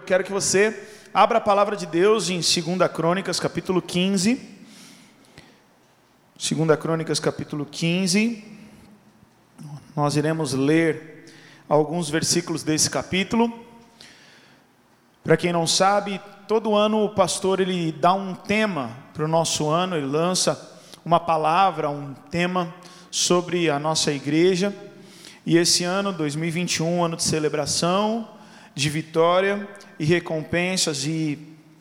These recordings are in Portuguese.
Eu quero que você abra a palavra de Deus em 2 Crônicas, capítulo 15. 2 Crônicas, capítulo 15. Nós iremos ler alguns versículos desse capítulo. Para quem não sabe, todo ano o pastor ele dá um tema para o nosso ano, ele lança uma palavra, um tema sobre a nossa igreja. E esse ano, 2021, ano de celebração, de vitória e recompensas. E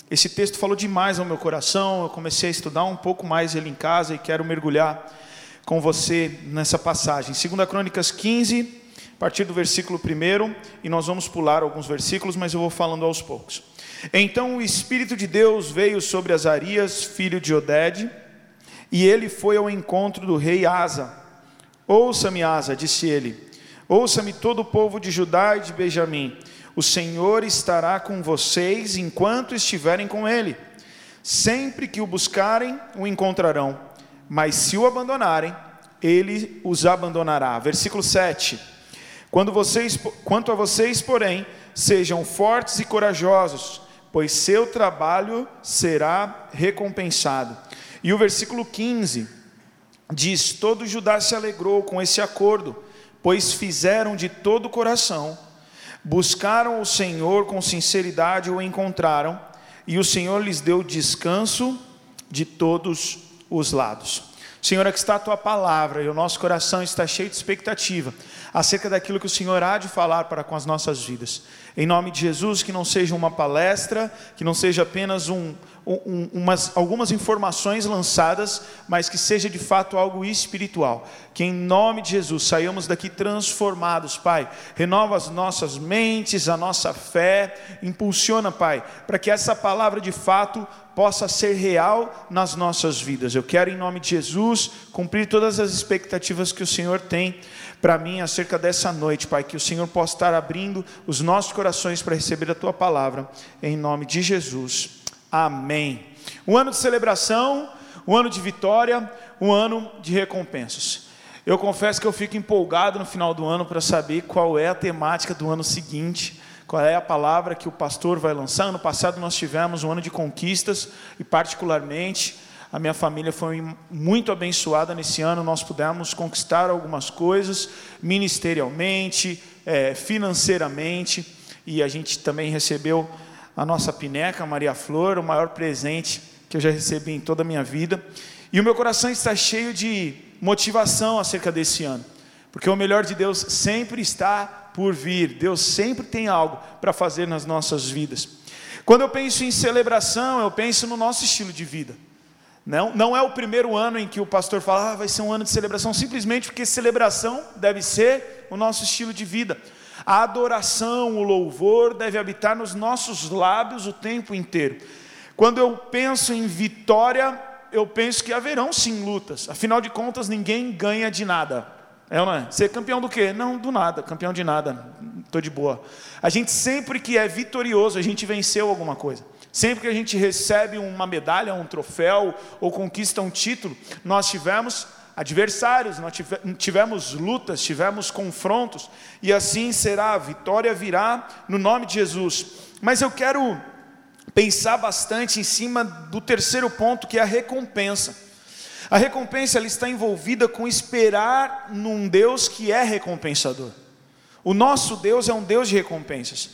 esse texto falou demais ao meu coração. Eu comecei a estudar um pouco mais ele em casa e quero mergulhar com você nessa passagem. 2 Crônicas 15, a partir do versículo 1, e nós vamos pular alguns versículos, mas eu vou falando aos poucos. Então o Espírito de Deus veio sobre Azarias, filho de Oded, e ele foi ao encontro do rei Asa. Ouça-me, Asa, disse ele. Ouça-me todo o povo de Judá e de Benjamim. O Senhor estará com vocês enquanto estiverem com ele. Sempre que o buscarem, o encontrarão. Mas se o abandonarem, ele os abandonará. Versículo 7. Quando vocês, quanto a vocês, porém, sejam fortes e corajosos, pois seu trabalho será recompensado. E o versículo 15 diz: Todo Judá se alegrou com esse acordo pois fizeram de todo o coração, buscaram o Senhor com sinceridade, o encontraram, e o Senhor lhes deu descanso de todos os lados. Senhor, aqui está a tua palavra e o nosso coração está cheio de expectativa acerca daquilo que o Senhor há de falar para com as nossas vidas. Em nome de Jesus, que não seja uma palestra, que não seja apenas um, um, umas, algumas informações lançadas, mas que seja de fato algo espiritual. Que em nome de Jesus saiamos daqui transformados, Pai. Renova as nossas mentes, a nossa fé, impulsiona, Pai, para que essa palavra de fato possa ser real nas nossas vidas. Eu quero, em nome de Jesus, cumprir todas as expectativas que o Senhor tem para mim acerca dessa noite, Pai, que o Senhor possa estar abrindo os nossos corações para receber a tua palavra, em nome de Jesus. Amém. Um ano de celebração, um ano de vitória, um ano de recompensas. Eu confesso que eu fico empolgado no final do ano para saber qual é a temática do ano seguinte, qual é a palavra que o pastor vai lançar. Ano passado nós tivemos um ano de conquistas e, particularmente, a minha família foi muito abençoada nesse ano. Nós pudemos conquistar algumas coisas ministerialmente, é, financeiramente, e a gente também recebeu a nossa pineca, Maria Flor, o maior presente que eu já recebi em toda a minha vida. E o meu coração está cheio de motivação acerca desse ano, porque o melhor de Deus sempre está por vir. Deus sempre tem algo para fazer nas nossas vidas. Quando eu penso em celebração, eu penso no nosso estilo de vida. Não, não é o primeiro ano em que o pastor fala, ah, vai ser um ano de celebração, simplesmente porque celebração deve ser o nosso estilo de vida. A adoração, o louvor deve habitar nos nossos lábios o tempo inteiro. Quando eu penso em vitória, eu penso que haverão sim lutas, afinal de contas, ninguém ganha de nada. É ou não é? Ser campeão do quê? Não, do nada, campeão de nada, estou de boa. A gente sempre que é vitorioso, a gente venceu alguma coisa. Sempre que a gente recebe uma medalha, um troféu ou conquista um título, nós tivemos adversários, nós tivemos lutas, tivemos confrontos, e assim será, a vitória virá no nome de Jesus. Mas eu quero pensar bastante em cima do terceiro ponto, que é a recompensa. A recompensa ela está envolvida com esperar num Deus que é recompensador. O nosso Deus é um Deus de recompensas.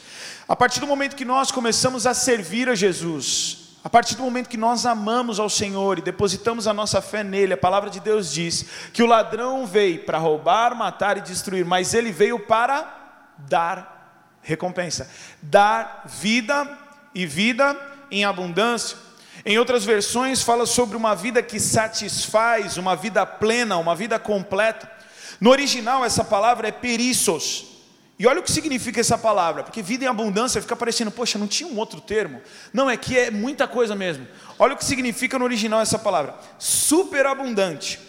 A partir do momento que nós começamos a servir a Jesus, a partir do momento que nós amamos ao Senhor e depositamos a nossa fé nele, a palavra de Deus diz que o ladrão veio para roubar, matar e destruir, mas ele veio para dar recompensa, dar vida e vida em abundância. Em outras versões fala sobre uma vida que satisfaz, uma vida plena, uma vida completa. No original essa palavra é perissos, e olha o que significa essa palavra, porque vida em abundância fica parecendo, poxa, não tinha um outro termo? Não, é que é muita coisa mesmo. Olha o que significa no original essa palavra: superabundante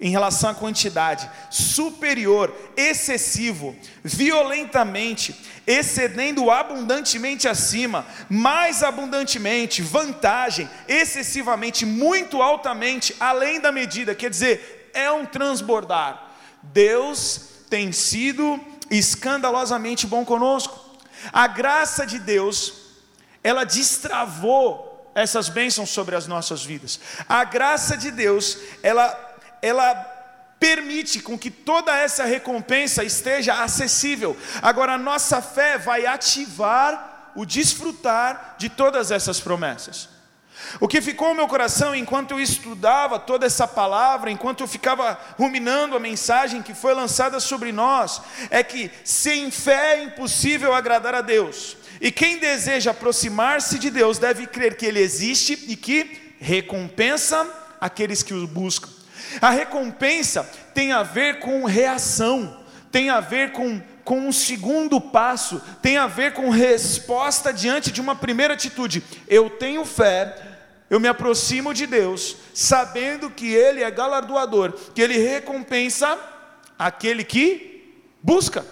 em relação à quantidade, superior, excessivo, violentamente, excedendo abundantemente acima, mais abundantemente, vantagem, excessivamente, muito altamente, além da medida, quer dizer, é um transbordar. Deus tem sido escandalosamente bom conosco. A graça de Deus ela destravou essas bênçãos sobre as nossas vidas. A graça de Deus, ela, ela permite com que toda essa recompensa esteja acessível. Agora, a nossa fé vai ativar o desfrutar de todas essas promessas. O que ficou no meu coração enquanto eu estudava toda essa palavra, enquanto eu ficava ruminando a mensagem que foi lançada sobre nós, é que sem fé é impossível agradar a Deus. E quem deseja aproximar-se de Deus deve crer que Ele existe e que recompensa aqueles que o buscam. A recompensa tem a ver com reação, tem a ver com, com um segundo passo, tem a ver com resposta diante de uma primeira atitude. Eu tenho fé, eu me aproximo de Deus, sabendo que Ele é galardoador, que Ele recompensa aquele que busca.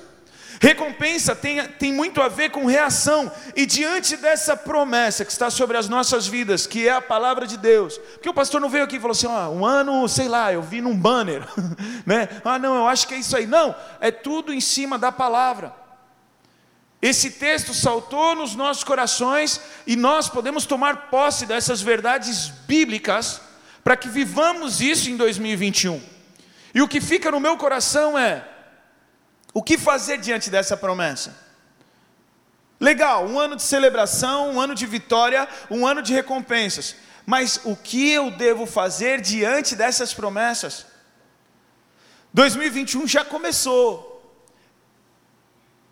Recompensa tem, tem muito a ver com reação, e diante dessa promessa que está sobre as nossas vidas, que é a palavra de Deus, porque o pastor não veio aqui e falou assim: um ano, sei lá, eu vi num banner, né? Ah, não, eu acho que é isso aí. Não, é tudo em cima da palavra. Esse texto saltou nos nossos corações e nós podemos tomar posse dessas verdades bíblicas para que vivamos isso em 2021. E o que fica no meu coração é: o que fazer diante dessa promessa? Legal, um ano de celebração, um ano de vitória, um ano de recompensas. Mas o que eu devo fazer diante dessas promessas? 2021 já começou.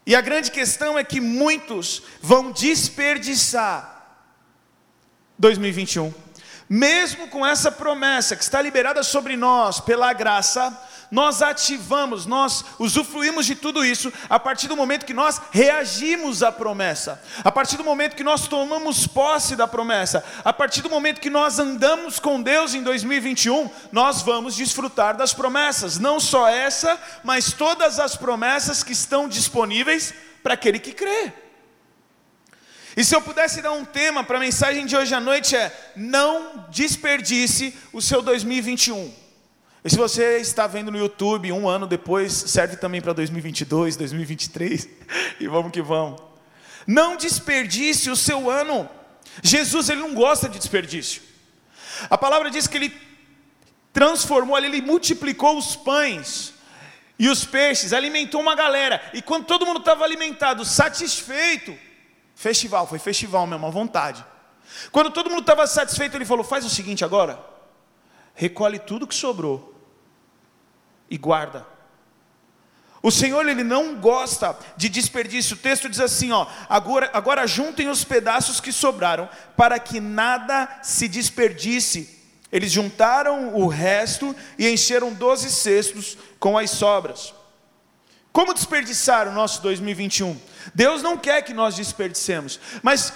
E a grande questão é que muitos vão desperdiçar 2021. Mesmo com essa promessa que está liberada sobre nós pela graça, nós ativamos, nós usufruímos de tudo isso a partir do momento que nós reagimos à promessa, a partir do momento que nós tomamos posse da promessa, a partir do momento que nós andamos com Deus em 2021, nós vamos desfrutar das promessas, não só essa, mas todas as promessas que estão disponíveis para aquele que crê. E se eu pudesse dar um tema para a mensagem de hoje à noite é: não desperdice o seu 2021. E se você está vendo no YouTube um ano depois, serve também para 2022, 2023, e vamos que vamos. Não desperdice o seu ano. Jesus ele não gosta de desperdício. A palavra diz que ele transformou ele multiplicou os pães e os peixes, alimentou uma galera. E quando todo mundo estava alimentado, satisfeito, festival, foi festival mesmo, à vontade. Quando todo mundo estava satisfeito, ele falou: faz o seguinte agora, recolhe tudo que sobrou e guarda. O Senhor ele não gosta de desperdício. O texto diz assim, ó: agora, agora juntem os pedaços que sobraram, para que nada se desperdice. Eles juntaram o resto e encheram doze cestos com as sobras. Como desperdiçar o nosso 2021? Deus não quer que nós desperdicemos, mas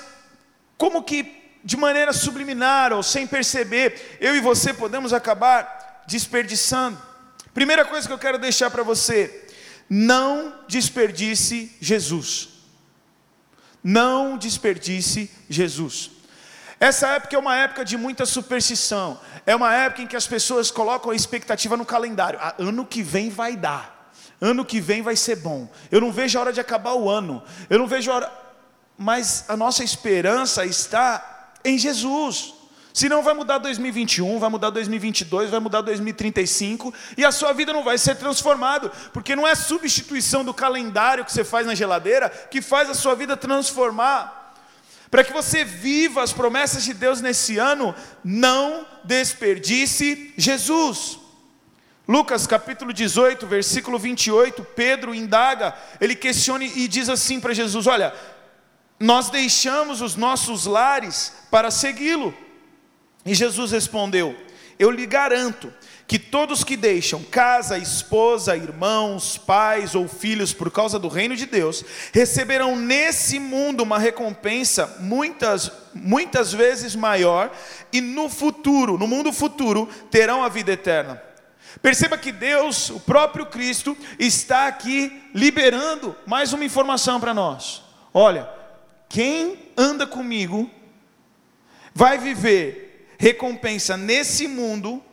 como que de maneira subliminar ou sem perceber, eu e você podemos acabar desperdiçando? Primeira coisa que eu quero deixar para você: não desperdice Jesus. Não desperdice Jesus. Essa época é uma época de muita superstição. É uma época em que as pessoas colocam a expectativa no calendário. Ah, ano que vem vai dar. Ano que vem vai ser bom. Eu não vejo a hora de acabar o ano. Eu não vejo a hora. Mas a nossa esperança está em Jesus. Senão vai mudar 2021, vai mudar 2022, vai mudar 2035 e a sua vida não vai ser transformada, porque não é a substituição do calendário que você faz na geladeira que faz a sua vida transformar. Para que você viva as promessas de Deus nesse ano, não desperdice Jesus. Lucas capítulo 18, versículo 28, Pedro indaga, ele questiona e diz assim para Jesus: Olha, nós deixamos os nossos lares para segui-lo. E Jesus respondeu: Eu lhe garanto que todos que deixam casa, esposa, irmãos, pais ou filhos por causa do reino de Deus, receberão nesse mundo uma recompensa muitas, muitas vezes maior, e no futuro, no mundo futuro, terão a vida eterna. Perceba que Deus, o próprio Cristo, está aqui liberando mais uma informação para nós. Olha, quem anda comigo vai viver recompensa nesse mundo,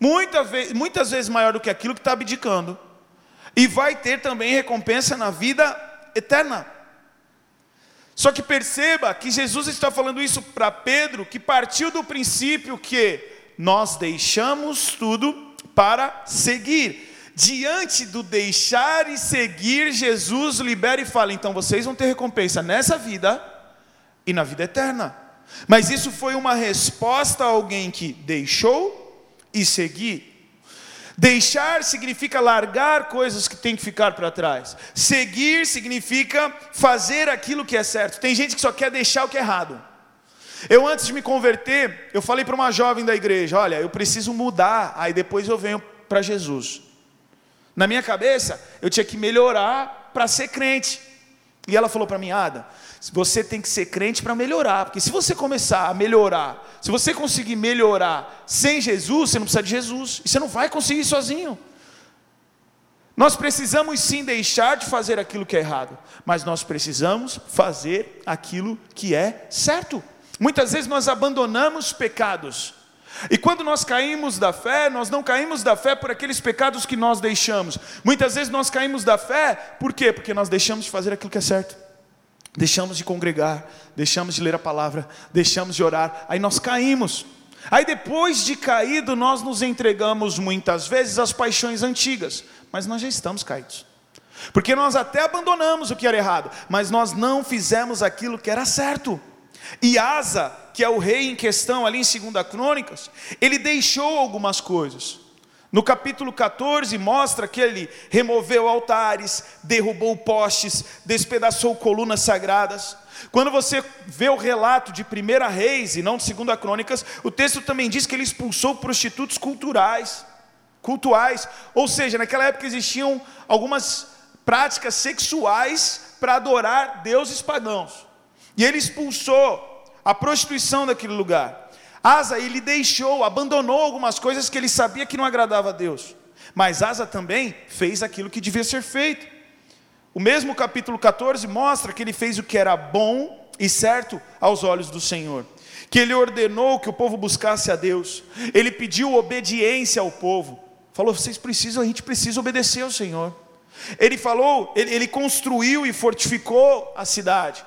muita vez, muitas vezes maior do que aquilo que está abdicando, e vai ter também recompensa na vida eterna. Só que perceba que Jesus está falando isso para Pedro, que partiu do princípio que nós deixamos tudo para seguir. Diante do deixar e seguir, Jesus libera e fala: então vocês vão ter recompensa nessa vida e na vida eterna. Mas isso foi uma resposta a alguém que deixou e seguiu. Deixar significa largar coisas que tem que ficar para trás. Seguir significa fazer aquilo que é certo. Tem gente que só quer deixar o que é errado. Eu antes de me converter, eu falei para uma jovem da igreja, olha, eu preciso mudar, aí depois eu venho para Jesus. Na minha cabeça, eu tinha que melhorar para ser crente. E ela falou para mim, Ada, você tem que ser crente para melhorar, porque se você começar a melhorar, se você conseguir melhorar sem Jesus, você não precisa de Jesus, e você não vai conseguir sozinho. Nós precisamos sim deixar de fazer aquilo que é errado, mas nós precisamos fazer aquilo que é certo. Muitas vezes nós abandonamos pecados, e quando nós caímos da fé, nós não caímos da fé por aqueles pecados que nós deixamos. Muitas vezes nós caímos da fé, por quê? Porque nós deixamos de fazer aquilo que é certo. Deixamos de congregar, deixamos de ler a palavra, deixamos de orar, aí nós caímos. Aí depois de caído, nós nos entregamos muitas vezes às paixões antigas, mas nós já estamos caídos. Porque nós até abandonamos o que era errado, mas nós não fizemos aquilo que era certo. E Asa, que é o rei em questão ali em 2 Crônicas, ele deixou algumas coisas. No capítulo 14 mostra que ele removeu altares, derrubou postes, despedaçou colunas sagradas. Quando você vê o relato de Primeira Reis e não de Segunda Crônicas, o texto também diz que ele expulsou prostitutos culturais, cultuais, ou seja, naquela época existiam algumas práticas sexuais para adorar deuses pagãos. E ele expulsou a prostituição daquele lugar. Asa, ele deixou, abandonou algumas coisas que ele sabia que não agradava a Deus. Mas Asa também fez aquilo que devia ser feito. O mesmo capítulo 14 mostra que ele fez o que era bom e certo aos olhos do Senhor. Que ele ordenou que o povo buscasse a Deus. Ele pediu obediência ao povo. Falou: vocês precisam, a gente precisa obedecer ao Senhor. Ele falou, ele, ele construiu e fortificou a cidade.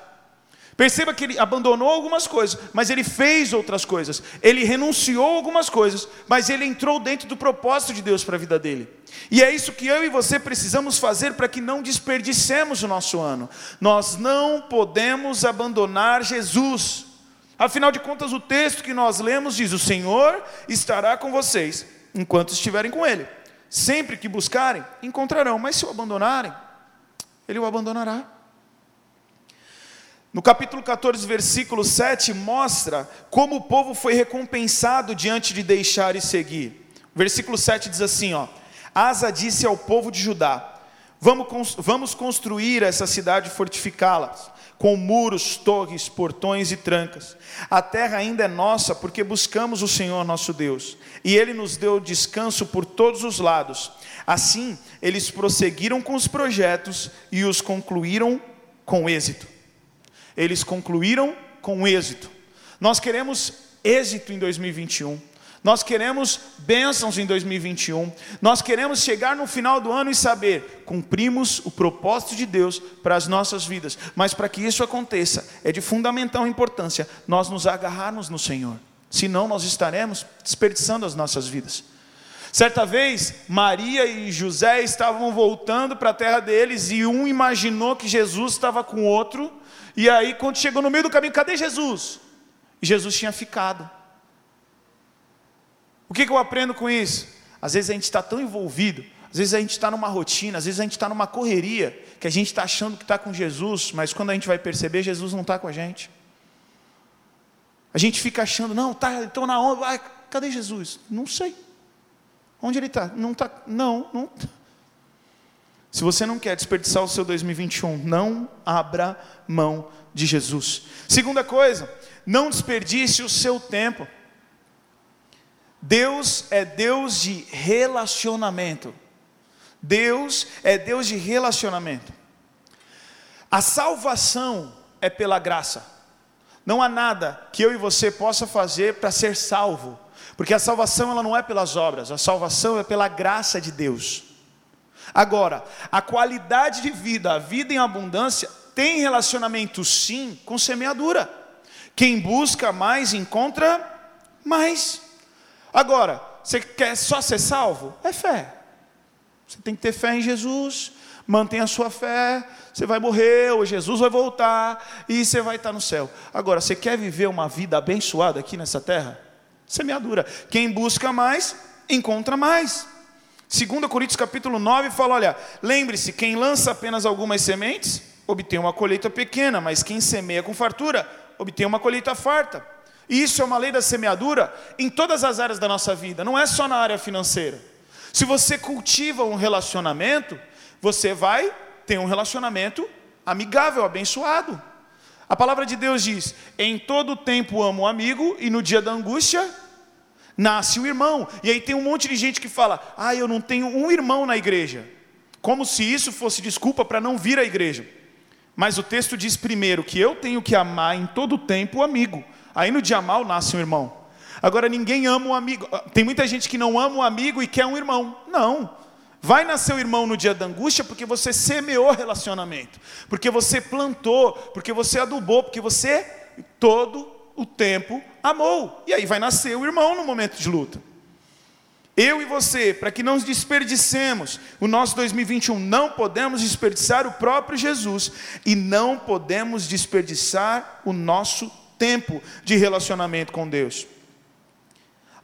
Perceba que ele abandonou algumas coisas, mas ele fez outras coisas. Ele renunciou algumas coisas, mas ele entrou dentro do propósito de Deus para a vida dele. E é isso que eu e você precisamos fazer para que não desperdicemos o nosso ano. Nós não podemos abandonar Jesus. Afinal de contas, o texto que nós lemos diz: O Senhor estará com vocês enquanto estiverem com Ele. Sempre que buscarem, encontrarão, mas se o abandonarem, Ele o abandonará. No capítulo 14, versículo 7, mostra como o povo foi recompensado diante de deixar e seguir. O versículo 7 diz assim: ó, Asa disse ao povo de Judá: Vamos, vamos construir essa cidade e fortificá-la, com muros, torres, portões e trancas. A terra ainda é nossa, porque buscamos o Senhor nosso Deus, e Ele nos deu descanso por todos os lados. Assim, eles prosseguiram com os projetos e os concluíram com êxito eles concluíram com êxito. Nós queremos êxito em 2021. Nós queremos bênçãos em 2021. Nós queremos chegar no final do ano e saber, cumprimos o propósito de Deus para as nossas vidas. Mas para que isso aconteça, é de fundamental importância nós nos agarrarmos no Senhor. Senão nós estaremos desperdiçando as nossas vidas. Certa vez, Maria e José estavam voltando para a terra deles e um imaginou que Jesus estava com outro e aí, quando chegou no meio do caminho, cadê Jesus? Jesus tinha ficado. O que, que eu aprendo com isso? Às vezes a gente está tão envolvido, às vezes a gente está numa rotina, às vezes a gente está numa correria, que a gente está achando que está com Jesus, mas quando a gente vai perceber, Jesus não está com a gente. A gente fica achando, não, tá, estou na onda, vai, cadê Jesus? Não sei. Onde ele está? Não está, não, não. Se você não quer desperdiçar o seu 2021, não abra mão de Jesus. Segunda coisa, não desperdice o seu tempo. Deus é Deus de relacionamento. Deus é Deus de relacionamento. A salvação é pela graça. Não há nada que eu e você possa fazer para ser salvo, porque a salvação ela não é pelas obras, a salvação é pela graça de Deus. Agora, a qualidade de vida, a vida em abundância, tem relacionamento sim com semeadura. Quem busca mais encontra mais. Agora, você quer só ser salvo? É fé. Você tem que ter fé em Jesus, mantenha a sua fé, você vai morrer, ou Jesus vai voltar, e você vai estar no céu. Agora, você quer viver uma vida abençoada aqui nessa terra? Semeadura. Quem busca mais, encontra mais. 2 Coríntios capítulo 9 fala: olha, lembre-se, quem lança apenas algumas sementes, obtém uma colheita pequena, mas quem semeia com fartura, obtém uma colheita farta. E isso é uma lei da semeadura em todas as áreas da nossa vida, não é só na área financeira. Se você cultiva um relacionamento, você vai ter um relacionamento amigável, abençoado. A palavra de Deus diz: em todo tempo amo o amigo, e no dia da angústia nasce o irmão. E aí tem um monte de gente que fala: ah, eu não tenho um irmão na igreja. Como se isso fosse desculpa para não vir à igreja. Mas o texto diz primeiro que eu tenho que amar em todo tempo o amigo. Aí no dia mal nasce um irmão. Agora ninguém ama um amigo. Tem muita gente que não ama um amigo e quer um irmão. Não. Vai nascer o irmão no dia da angústia porque você semeou relacionamento, porque você plantou, porque você adubou, porque você todo o tempo amou. E aí vai nascer o irmão no momento de luta. Eu e você, para que não desperdicemos o nosso 2021, não podemos desperdiçar o próprio Jesus e não podemos desperdiçar o nosso tempo de relacionamento com Deus.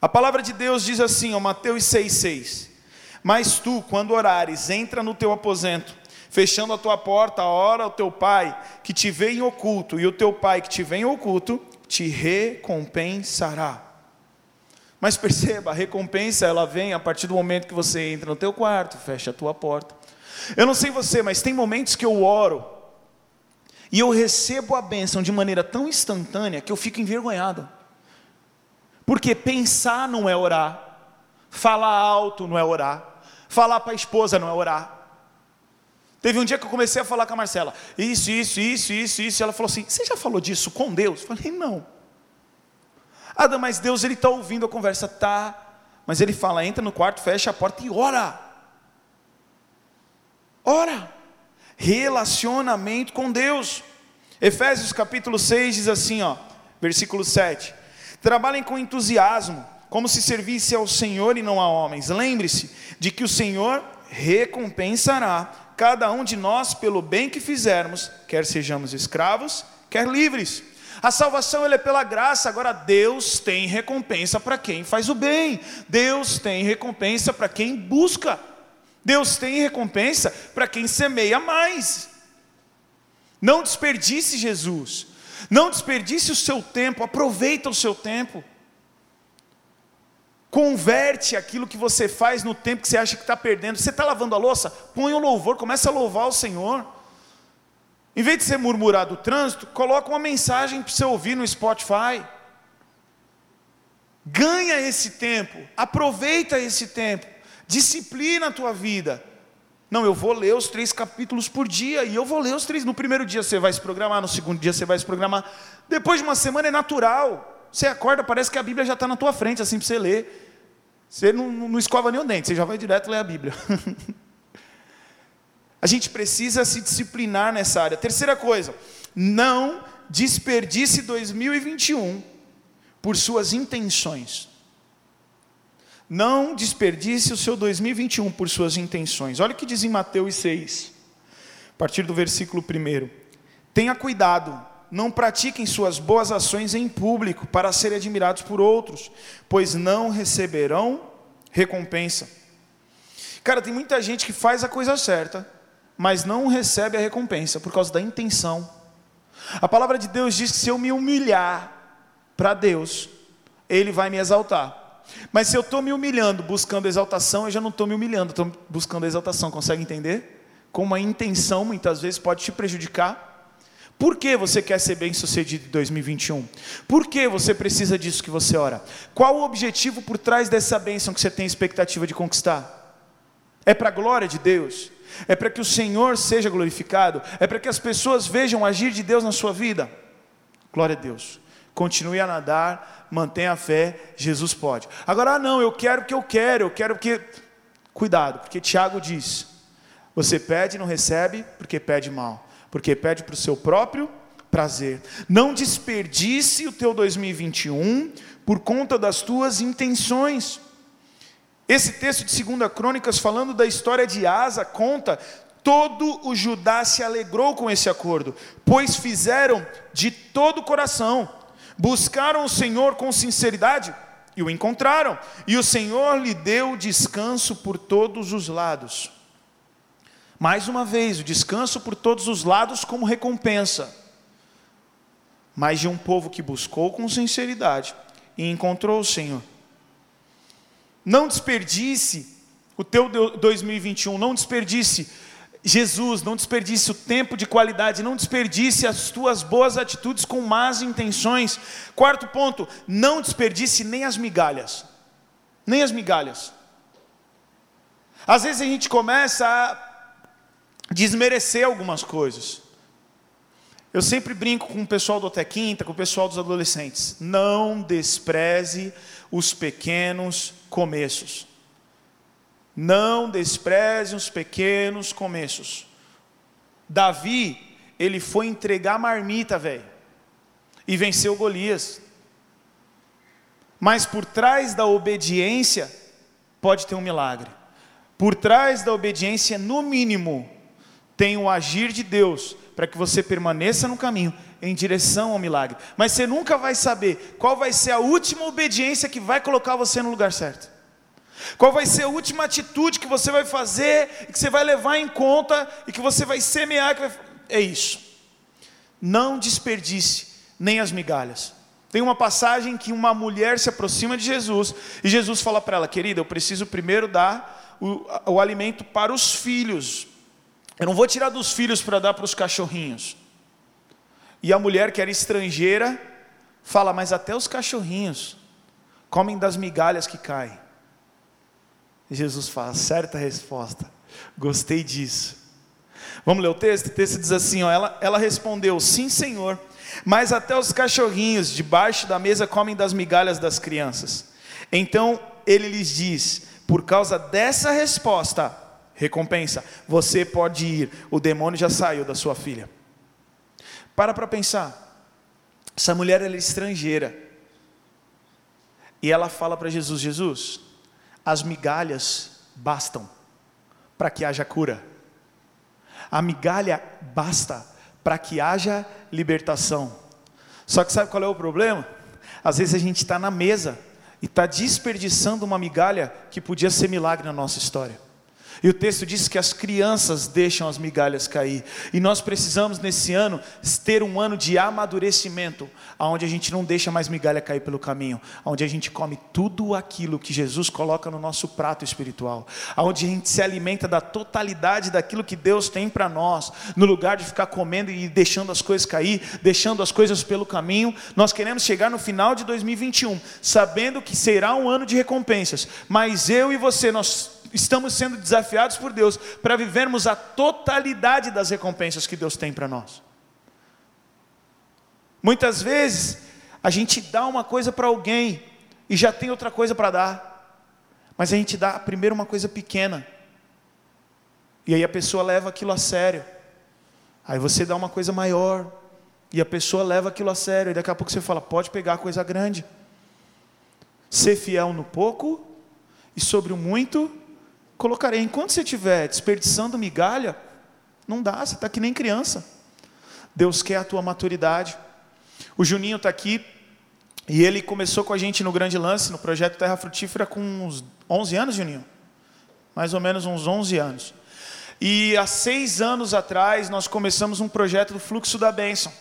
A palavra de Deus diz assim, ó, Mateus 6,6: Mas tu, quando orares, entra no teu aposento, fechando a tua porta, ora ao teu pai que te vê em oculto, e o teu pai que te vê em oculto te recompensará. Mas perceba, a recompensa ela vem a partir do momento que você entra no teu quarto, fecha a tua porta. Eu não sei você, mas tem momentos que eu oro e eu recebo a bênção de maneira tão instantânea que eu fico envergonhado. Porque pensar não é orar, falar alto não é orar, falar para a esposa não é orar. Teve um dia que eu comecei a falar com a Marcela, isso, isso, isso, isso, isso, e ela falou assim: Você já falou disso com Deus? Eu falei: Não. Adam, mas Deus ele está ouvindo a conversa, tá? Mas ele fala: entra no quarto, fecha a porta e ora. Ora. Relacionamento com Deus. Efésios capítulo 6 diz assim, ó, versículo 7. Trabalhem com entusiasmo, como se servisse ao Senhor e não a homens. Lembre-se de que o Senhor recompensará cada um de nós pelo bem que fizermos, quer sejamos escravos, quer livres. A salvação é pela graça, agora Deus tem recompensa para quem faz o bem, Deus tem recompensa para quem busca, Deus tem recompensa para quem semeia mais. Não desperdice Jesus, não desperdice o seu tempo, aproveita o seu tempo. Converte aquilo que você faz no tempo que você acha que está perdendo. Você está lavando a louça? Põe o louvor, comece a louvar o Senhor. Em vez de você murmurar do trânsito, coloca uma mensagem para você ouvir no Spotify. Ganha esse tempo, aproveita esse tempo, disciplina a tua vida. Não, eu vou ler os três capítulos por dia, e eu vou ler os três. No primeiro dia você vai se programar, no segundo dia você vai se programar. Depois de uma semana é natural. Você acorda, parece que a Bíblia já está na tua frente, assim para você ler. Você não, não escova nem o dente, você já vai direto ler a Bíblia. A gente precisa se disciplinar nessa área. Terceira coisa, não desperdice 2021 por suas intenções. Não desperdice o seu 2021 por suas intenções. Olha o que diz em Mateus 6, a partir do versículo 1. Tenha cuidado, não pratiquem suas boas ações em público para serem admirados por outros, pois não receberão recompensa. Cara, tem muita gente que faz a coisa certa, mas não recebe a recompensa por causa da intenção. A palavra de Deus diz que se eu me humilhar para Deus, Ele vai me exaltar. Mas se eu estou me humilhando buscando exaltação, eu já não estou me humilhando, estou buscando exaltação. Consegue entender? Como a intenção muitas vezes pode te prejudicar. Por que você quer ser bem sucedido em 2021? Por que você precisa disso que você ora? Qual o objetivo por trás dessa bênção que você tem expectativa de conquistar? É para a glória de Deus? é para que o Senhor seja glorificado, é para que as pessoas vejam agir de Deus na sua vida. Glória a Deus. Continue a nadar, mantenha a fé, Jesus pode. Agora, ah, não, eu quero o que eu quero, eu quero que. Cuidado, porque Tiago diz: você pede e não recebe porque pede mal. Porque pede para o seu próprio prazer. Não desperdice o teu 2021 por conta das tuas intenções. Esse texto de 2 Crônicas, falando da história de Asa, conta: todo o Judá se alegrou com esse acordo, pois fizeram de todo o coração, buscaram o Senhor com sinceridade e o encontraram, e o Senhor lhe deu descanso por todos os lados. Mais uma vez, o descanso por todos os lados como recompensa, mas de um povo que buscou com sinceridade e encontrou o Senhor. Não desperdice o teu 2021, não desperdice Jesus, não desperdice o tempo de qualidade, não desperdice as tuas boas atitudes com más intenções. Quarto ponto, não desperdice nem as migalhas. Nem as migalhas. Às vezes a gente começa a desmerecer algumas coisas. Eu sempre brinco com o pessoal do Até Quinta, com o pessoal dos adolescentes. Não despreze os pequenos começos. Não despreze os pequenos começos. Davi, ele foi entregar marmita, velho, e venceu Golias. Mas por trás da obediência, pode ter um milagre. Por trás da obediência, no mínimo, tem o agir de Deus para que você permaneça no caminho em direção ao milagre. Mas você nunca vai saber qual vai ser a última obediência que vai colocar você no lugar certo. Qual vai ser a última atitude que você vai fazer que você vai levar em conta e que você vai semear? Vai... É isso. Não desperdice nem as migalhas. Tem uma passagem que uma mulher se aproxima de Jesus e Jesus fala para ela: Querida, eu preciso primeiro dar o, o alimento para os filhos. Eu não vou tirar dos filhos para dar para os cachorrinhos. E a mulher, que era estrangeira, fala: Mas até os cachorrinhos comem das migalhas que caem. Jesus fala, certa resposta. Gostei disso. Vamos ler o texto? O texto diz assim: ó, ela, ela respondeu, sim, Senhor, mas até os cachorrinhos debaixo da mesa comem das migalhas das crianças. Então ele lhes diz: por causa dessa resposta, recompensa, você pode ir, o demônio já saiu da sua filha. Para para pensar. Essa mulher ela é estrangeira. E ela fala para Jesus: Jesus, as migalhas bastam para que haja cura. A migalha basta para que haja libertação. Só que sabe qual é o problema? Às vezes a gente está na mesa e está desperdiçando uma migalha que podia ser milagre na nossa história. E o texto diz que as crianças deixam as migalhas cair. E nós precisamos nesse ano ter um ano de amadurecimento, onde a gente não deixa mais migalha cair pelo caminho, onde a gente come tudo aquilo que Jesus coloca no nosso prato espiritual, onde a gente se alimenta da totalidade daquilo que Deus tem para nós, no lugar de ficar comendo e deixando as coisas cair, deixando as coisas pelo caminho. Nós queremos chegar no final de 2021, sabendo que será um ano de recompensas, mas eu e você nós estamos sendo desafiados por Deus para vivermos a totalidade das recompensas que Deus tem para nós. Muitas vezes, a gente dá uma coisa para alguém e já tem outra coisa para dar, mas a gente dá primeiro uma coisa pequena, e aí a pessoa leva aquilo a sério, aí você dá uma coisa maior, e a pessoa leva aquilo a sério, e daqui a pouco você fala: pode pegar a coisa grande. Ser fiel no pouco, e sobre o muito colocarei. Enquanto você estiver desperdiçando migalha, não dá, você está que nem criança. Deus quer a tua maturidade. O Juninho está aqui e ele começou com a gente no Grande Lance, no projeto Terra Frutífera, com uns 11 anos, Juninho? Mais ou menos uns 11 anos. E há seis anos atrás nós começamos um projeto do Fluxo da Bênção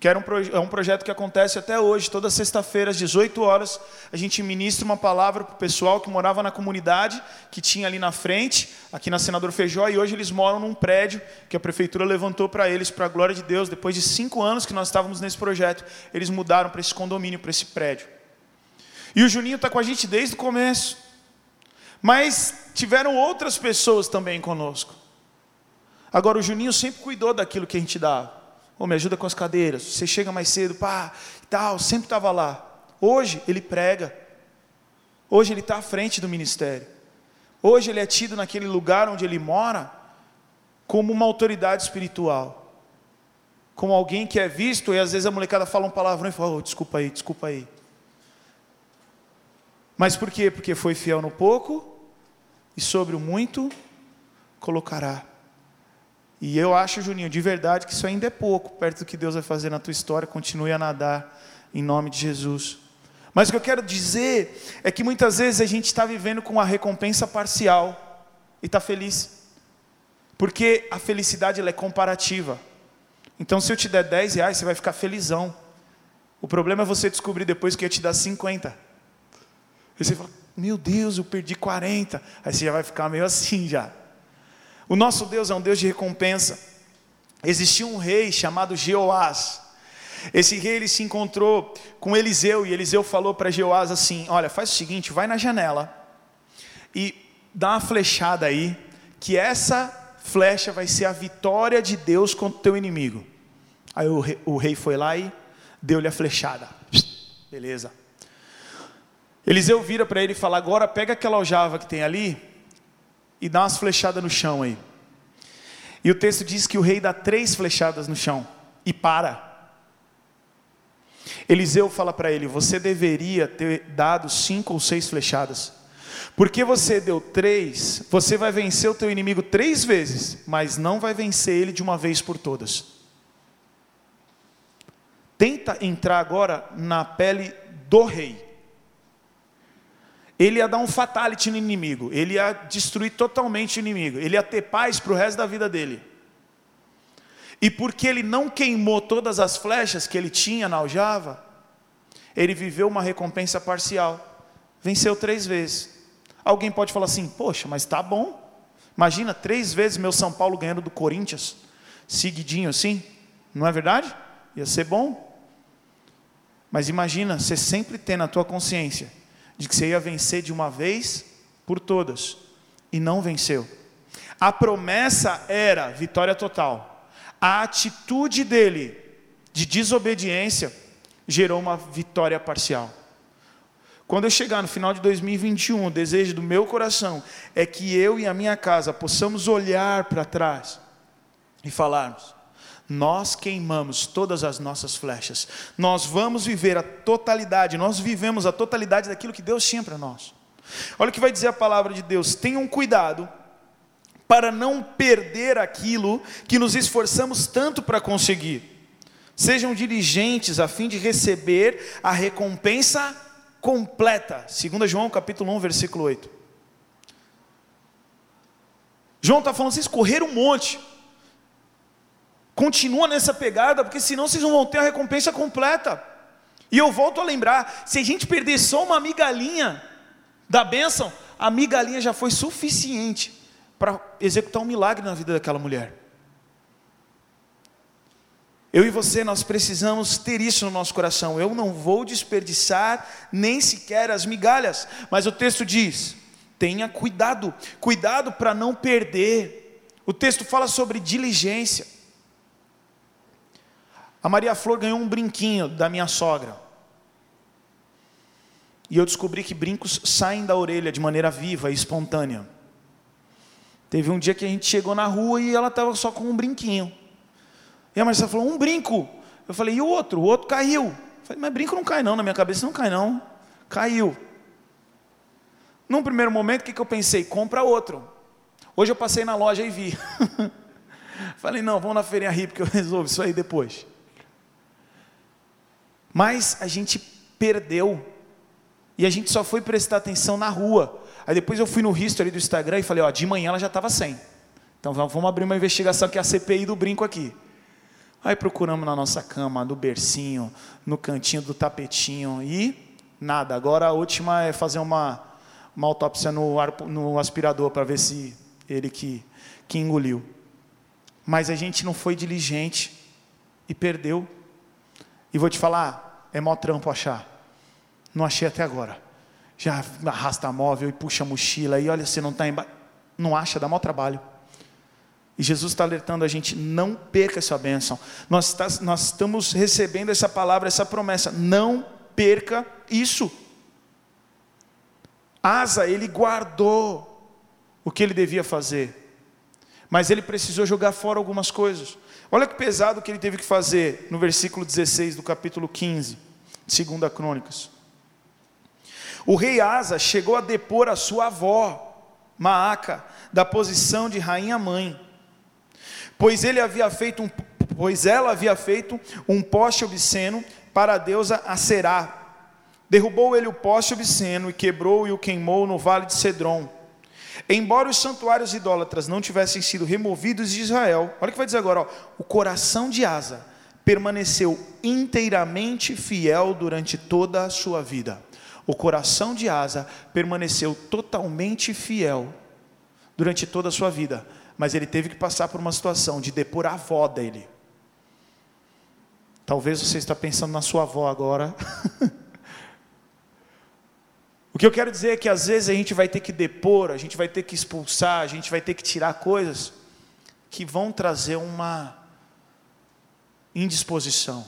que era um, é um projeto que acontece até hoje, toda sexta-feira, às 18 horas, a gente ministra uma palavra para o pessoal que morava na comunidade, que tinha ali na frente, aqui na Senador Feijó, e hoje eles moram num prédio que a prefeitura levantou para eles, para a glória de Deus, depois de cinco anos que nós estávamos nesse projeto, eles mudaram para esse condomínio, para esse prédio. E o Juninho está com a gente desde o começo, mas tiveram outras pessoas também conosco. Agora, o Juninho sempre cuidou daquilo que a gente dava. Oh, me ajuda com as cadeiras. Você chega mais cedo, pá, tal, sempre estava lá. Hoje ele prega. Hoje ele está à frente do ministério. Hoje ele é tido naquele lugar onde ele mora como uma autoridade espiritual. com alguém que é visto, e às vezes a molecada fala um palavrão e fala: oh, desculpa aí, desculpa aí. Mas por quê? Porque foi fiel no pouco e sobre o muito colocará. E eu acho, Juninho, de verdade que isso ainda é pouco, perto do que Deus vai fazer na tua história. Continue a nadar em nome de Jesus. Mas o que eu quero dizer é que muitas vezes a gente está vivendo com a recompensa parcial e está feliz, porque a felicidade ela é comparativa. Então, se eu te der 10 reais, você vai ficar felizão. O problema é você descobrir depois que eu te dar 50. Aí você fala, meu Deus, eu perdi 40. Aí você já vai ficar meio assim já. O nosso Deus é um Deus de recompensa. Existia um rei chamado Jeoás. Esse rei ele se encontrou com Eliseu e Eliseu falou para Jeoás assim: Olha, faz o seguinte, vai na janela e dá uma flechada aí, que essa flecha vai ser a vitória de Deus contra o teu inimigo. Aí o rei, o rei foi lá e deu-lhe a flechada. Beleza. Eliseu vira para ele e fala: Agora pega aquela aljava que tem ali e dá umas flechadas no chão aí. E o texto diz que o rei dá três flechadas no chão e para. Eliseu fala para ele: Você deveria ter dado cinco ou seis flechadas. Porque você deu três, você vai vencer o teu inimigo três vezes, mas não vai vencer ele de uma vez por todas. Tenta entrar agora na pele do rei ele ia dar um fatality no inimigo, ele ia destruir totalmente o inimigo, ele ia ter paz para o resto da vida dele. E porque ele não queimou todas as flechas que ele tinha na aljava, ele viveu uma recompensa parcial, venceu três vezes. Alguém pode falar assim: Poxa, mas tá bom. Imagina três vezes meu São Paulo ganhando do Corinthians, seguidinho assim, não é verdade? Ia ser bom. Mas imagina você sempre ter na tua consciência de que você ia vencer de uma vez por todas, e não venceu. A promessa era vitória total. A atitude dele de desobediência gerou uma vitória parcial. Quando eu chegar no final de 2021, o desejo do meu coração é que eu e a minha casa possamos olhar para trás e falarmos: nós queimamos todas as nossas flechas. Nós vamos viver a totalidade, nós vivemos a totalidade daquilo que Deus tinha para nós. Olha o que vai dizer a palavra de Deus: tenham cuidado para não perder aquilo que nos esforçamos tanto para conseguir. Sejam diligentes a fim de receber a recompensa completa. 2 João capítulo 1, versículo 8. João está falando, vocês correram um monte, Continua nessa pegada, porque senão vocês não vão ter a recompensa completa. E eu volto a lembrar: se a gente perder só uma migalhinha da bênção, a migalhinha já foi suficiente para executar um milagre na vida daquela mulher. Eu e você, nós precisamos ter isso no nosso coração. Eu não vou desperdiçar nem sequer as migalhas, mas o texto diz: tenha cuidado, cuidado para não perder. O texto fala sobre diligência. A Maria Flor ganhou um brinquinho da minha sogra. E eu descobri que brincos saem da orelha de maneira viva e espontânea. Teve um dia que a gente chegou na rua e ela estava só com um brinquinho. E a Marcia falou: Um brinco. Eu falei: E o outro? O outro caiu. Eu falei: Mas brinco não cai, não. Na minha cabeça não cai, não. Caiu. Num primeiro momento, o que, que eu pensei? Compra outro. Hoje eu passei na loja e vi. falei: Não, vamos na feirinha RIP que eu resolvo isso aí depois. Mas a gente perdeu. E a gente só foi prestar atenção na rua. Aí depois eu fui no history do Instagram e falei, ó, de manhã ela já estava sem. Então vamos abrir uma investigação que é a CPI do brinco aqui. Aí procuramos na nossa cama, no bercinho, no cantinho do tapetinho e nada. Agora a última é fazer uma, uma autópsia no, no aspirador para ver se ele que, que engoliu. Mas a gente não foi diligente e perdeu e vou te falar, é mó trampo achar. Não achei até agora. Já arrasta móvel e puxa a mochila e olha, você não está embaixo. Não acha, dá mó trabalho. E Jesus está alertando a gente, não perca essa bênção. Nós, tá, nós estamos recebendo essa palavra, essa promessa. Não perca isso. Asa, ele guardou o que ele devia fazer. mas ele precisou jogar fora algumas coisas. Olha que pesado que ele teve que fazer no versículo 16 do capítulo 15, segunda Crônicas. O rei Asa chegou a depor a sua avó, Maaca, da posição de rainha mãe, pois ele havia feito um, pois ela havia feito um poste obsceno para a deusa Aserá. Derrubou ele o poste obsceno e quebrou e o queimou no vale de Cedron. Embora os santuários idólatras não tivessem sido removidos de Israel, olha o que vai dizer agora, ó, o coração de Asa permaneceu inteiramente fiel durante toda a sua vida. O coração de Asa permaneceu totalmente fiel durante toda a sua vida, mas ele teve que passar por uma situação de depor a avó dele. Talvez você está pensando na sua avó agora. que eu quero dizer é que às vezes a gente vai ter que depor, a gente vai ter que expulsar, a gente vai ter que tirar coisas que vão trazer uma indisposição.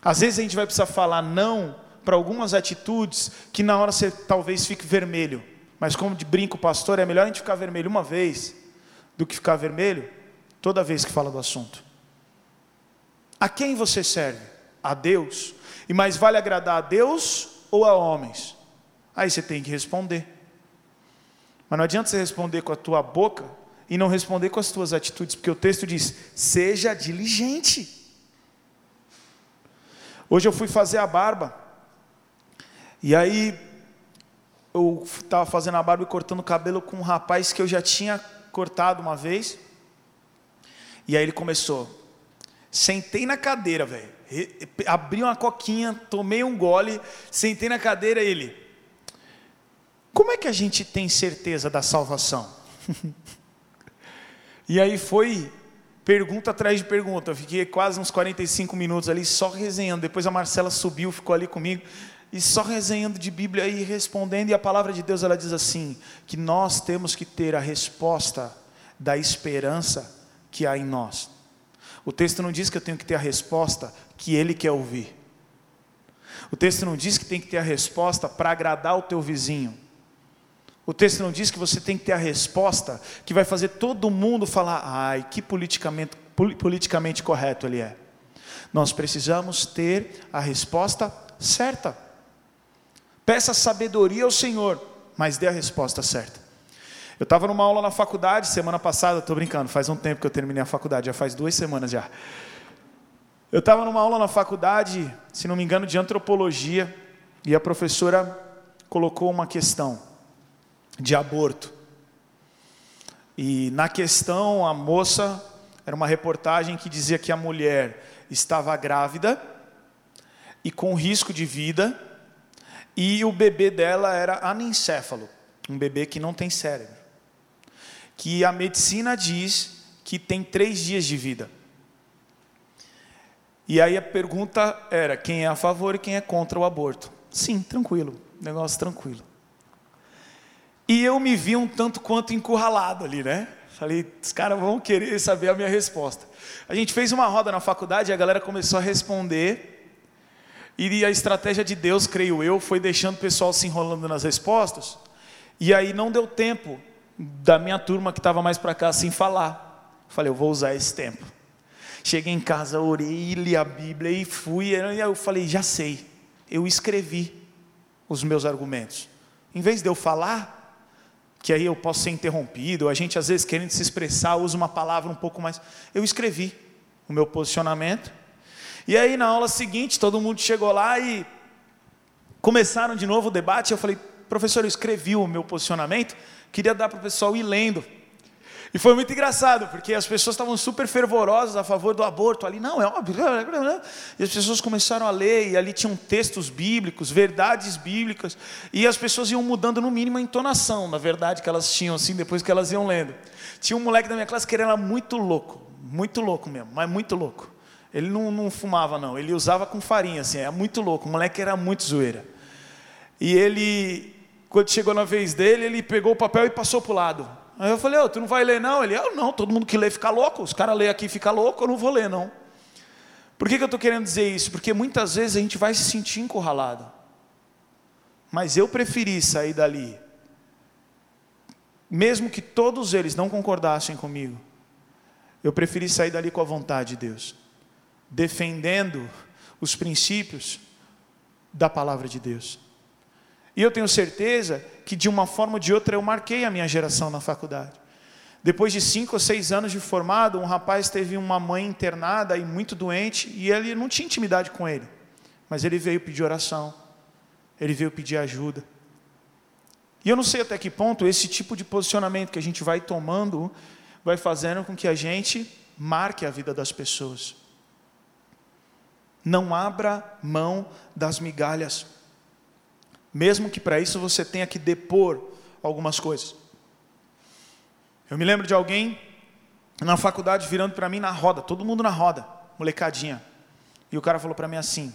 Às vezes a gente vai precisar falar não para algumas atitudes que na hora você talvez fique vermelho. Mas como de brinco pastor, é melhor a gente ficar vermelho uma vez do que ficar vermelho toda vez que fala do assunto. A quem você serve? A Deus. E mais vale agradar a Deus ou a homens? Aí você tem que responder. Mas não adianta você responder com a tua boca e não responder com as tuas atitudes, porque o texto diz: seja diligente. Hoje eu fui fazer a barba, e aí eu estava fazendo a barba e cortando o cabelo com um rapaz que eu já tinha cortado uma vez, e aí ele começou: Sentei na cadeira, velho. Abri uma coquinha, tomei um gole, sentei na cadeira ele. Como é que a gente tem certeza da salvação? e aí foi pergunta atrás de pergunta. Eu fiquei quase uns 45 minutos ali só resenhando. Depois a Marcela subiu, ficou ali comigo e só resenhando de Bíblia e respondendo. E a palavra de Deus ela diz assim: que nós temos que ter a resposta da esperança que há em nós. O texto não diz que eu tenho que ter a resposta que ele quer ouvir. O texto não diz que tem que ter a resposta para agradar o teu vizinho. O texto não diz que você tem que ter a resposta que vai fazer todo mundo falar, ai, que politicamente, politicamente correto ele é. Nós precisamos ter a resposta certa. Peça sabedoria ao Senhor, mas dê a resposta certa. Eu estava numa aula na faculdade semana passada, estou brincando, faz um tempo que eu terminei a faculdade, já faz duas semanas já. Eu estava numa aula na faculdade, se não me engano, de antropologia, e a professora colocou uma questão de aborto. E na questão, a moça, era uma reportagem que dizia que a mulher estava grávida e com risco de vida, e o bebê dela era anencéfalo, um bebê que não tem cérebro que a medicina diz que tem três dias de vida. E aí a pergunta era: quem é a favor e quem é contra o aborto? Sim, tranquilo, negócio tranquilo. E eu me vi um tanto quanto encurralado ali, né? Falei, os caras vão querer saber a minha resposta. A gente fez uma roda na faculdade e a galera começou a responder. E a estratégia de Deus, creio eu, foi deixando o pessoal se enrolando nas respostas. E aí não deu tempo da minha turma que estava mais para cá sem falar. Falei, eu vou usar esse tempo. Cheguei em casa, orei, li a Bíblia e fui. E eu falei, já sei. Eu escrevi os meus argumentos. Em vez de eu falar, que aí eu posso ser interrompido, a gente às vezes querendo se expressar, usa uma palavra um pouco mais. Eu escrevi o meu posicionamento. E aí na aula seguinte, todo mundo chegou lá e começaram de novo o debate. Eu falei, professor, eu escrevi o meu posicionamento queria dar para o pessoal ir lendo. E foi muito engraçado, porque as pessoas estavam super fervorosas a favor do aborto ali, não, é óbvio. E as pessoas começaram a ler, e ali tinham textos bíblicos, verdades bíblicas, e as pessoas iam mudando no mínimo a entonação da verdade que elas tinham, assim, depois que elas iam lendo. Tinha um moleque da minha classe que era muito louco, muito louco mesmo, mas muito louco. Ele não, não fumava, não, ele usava com farinha, assim, é muito louco, o moleque era muito zoeira. E ele quando chegou na vez dele, ele pegou o papel e passou para o lado. Aí eu falei, oh, tu não vai ler não? Ele, oh, não, todo mundo que lê fica louco, os caras lêem aqui fica louco, eu não vou ler não. Por que, que eu estou querendo dizer isso? Porque muitas vezes a gente vai se sentir encurralado. Mas eu preferi sair dali mesmo que todos eles não concordassem comigo, eu preferi sair dali com a vontade de Deus, defendendo os princípios da palavra de Deus. E eu tenho certeza que de uma forma ou de outra eu marquei a minha geração na faculdade. Depois de cinco ou seis anos de formado, um rapaz teve uma mãe internada e muito doente, e ele não tinha intimidade com ele, mas ele veio pedir oração, ele veio pedir ajuda. E eu não sei até que ponto esse tipo de posicionamento que a gente vai tomando vai fazendo com que a gente marque a vida das pessoas. Não abra mão das migalhas, mesmo que para isso você tenha que depor algumas coisas. Eu me lembro de alguém na faculdade virando para mim na roda, todo mundo na roda, molecadinha. E o cara falou para mim assim: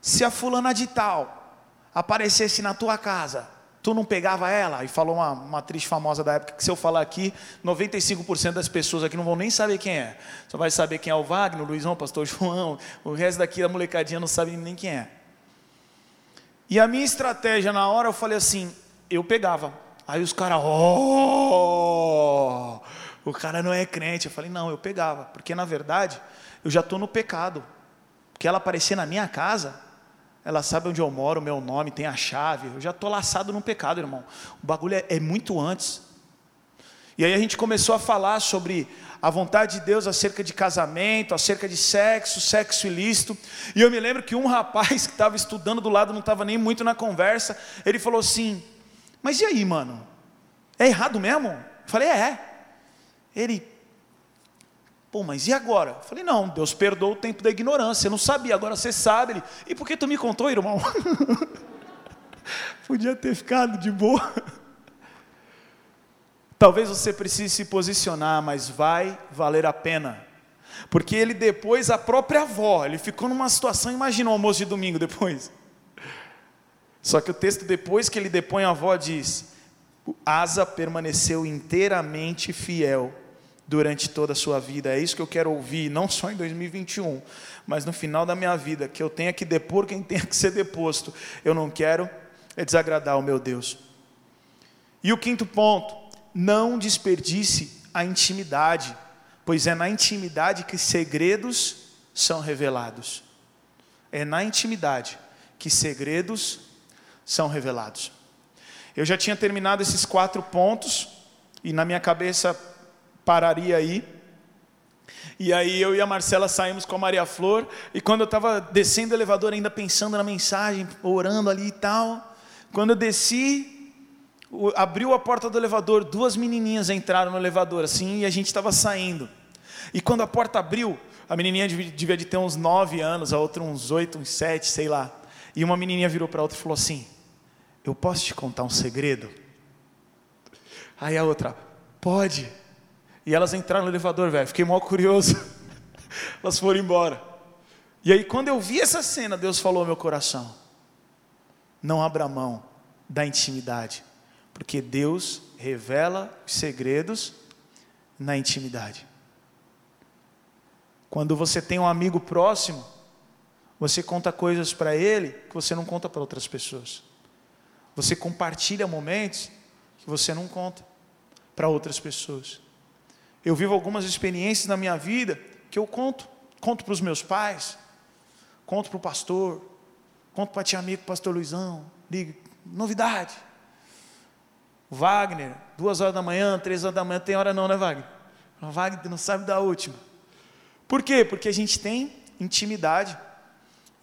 se a fulana de tal aparecesse na tua casa, tu não pegava ela? E falou uma, uma atriz famosa da época que se eu falar aqui, 95% das pessoas aqui não vão nem saber quem é. Só vai saber quem é o Wagner, o Luizão, o pastor João, o resto daqui da molecadinha não sabe nem quem é. E a minha estratégia na hora eu falei assim, eu pegava. Aí os caras, oh, o cara não é crente. Eu falei, não, eu pegava, porque na verdade eu já estou no pecado. Porque ela aparecer na minha casa, ela sabe onde eu moro, o meu nome, tem a chave. Eu já estou laçado no pecado, irmão. O bagulho é, é muito antes. E aí a gente começou a falar sobre a vontade de Deus acerca de casamento, acerca de sexo, sexo ilícito. E eu me lembro que um rapaz que estava estudando do lado, não estava nem muito na conversa, ele falou assim: Mas e aí, mano? É errado mesmo? Eu falei: É. Ele, Pô, mas e agora? Eu falei, não, Deus perdoa o tempo da ignorância, eu não sabia, agora você sabe. Ele, e por que tu me contou, irmão? Podia ter ficado de boa. Talvez você precise se posicionar, mas vai valer a pena. Porque ele depois, a própria avó, ele ficou numa situação, imagina o almoço de domingo depois. Só que o texto depois que ele depõe a avó diz: Asa permaneceu inteiramente fiel durante toda a sua vida. É isso que eu quero ouvir, não só em 2021, mas no final da minha vida, que eu tenha que depor quem tenha que ser deposto. Eu não quero é desagradar o meu Deus. E o quinto ponto, não desperdice a intimidade, pois é na intimidade que segredos são revelados. É na intimidade que segredos são revelados. Eu já tinha terminado esses quatro pontos, e na minha cabeça pararia aí. E aí eu e a Marcela saímos com a Maria Flor, e quando eu estava descendo o elevador, ainda pensando na mensagem, orando ali e tal, quando eu desci, abriu a porta do elevador, duas menininhas entraram no elevador assim, e a gente estava saindo. E quando a porta abriu, a menininha devia de ter uns nove anos, a outra uns oito, uns sete, sei lá. E uma menininha virou para a outra e falou assim: Eu posso te contar um segredo? Aí a outra, pode. E elas entraram no elevador, velho. Fiquei mal curioso. elas foram embora. E aí, quando eu vi essa cena, Deus falou ao meu coração: Não abra mão da intimidade, porque Deus revela os segredos na intimidade. Quando você tem um amigo próximo, você conta coisas para ele que você não conta para outras pessoas. Você compartilha momentos que você não conta para outras pessoas. Eu vivo algumas experiências na minha vida que eu conto. Conto para os meus pais, conto para o pastor, conto para tia amigo, pastor Luizão, liga, novidade. Wagner, duas horas da manhã, três horas da manhã, tem hora não, né, Wagner? Wagner não sabe da última. Por quê? Porque a gente tem intimidade.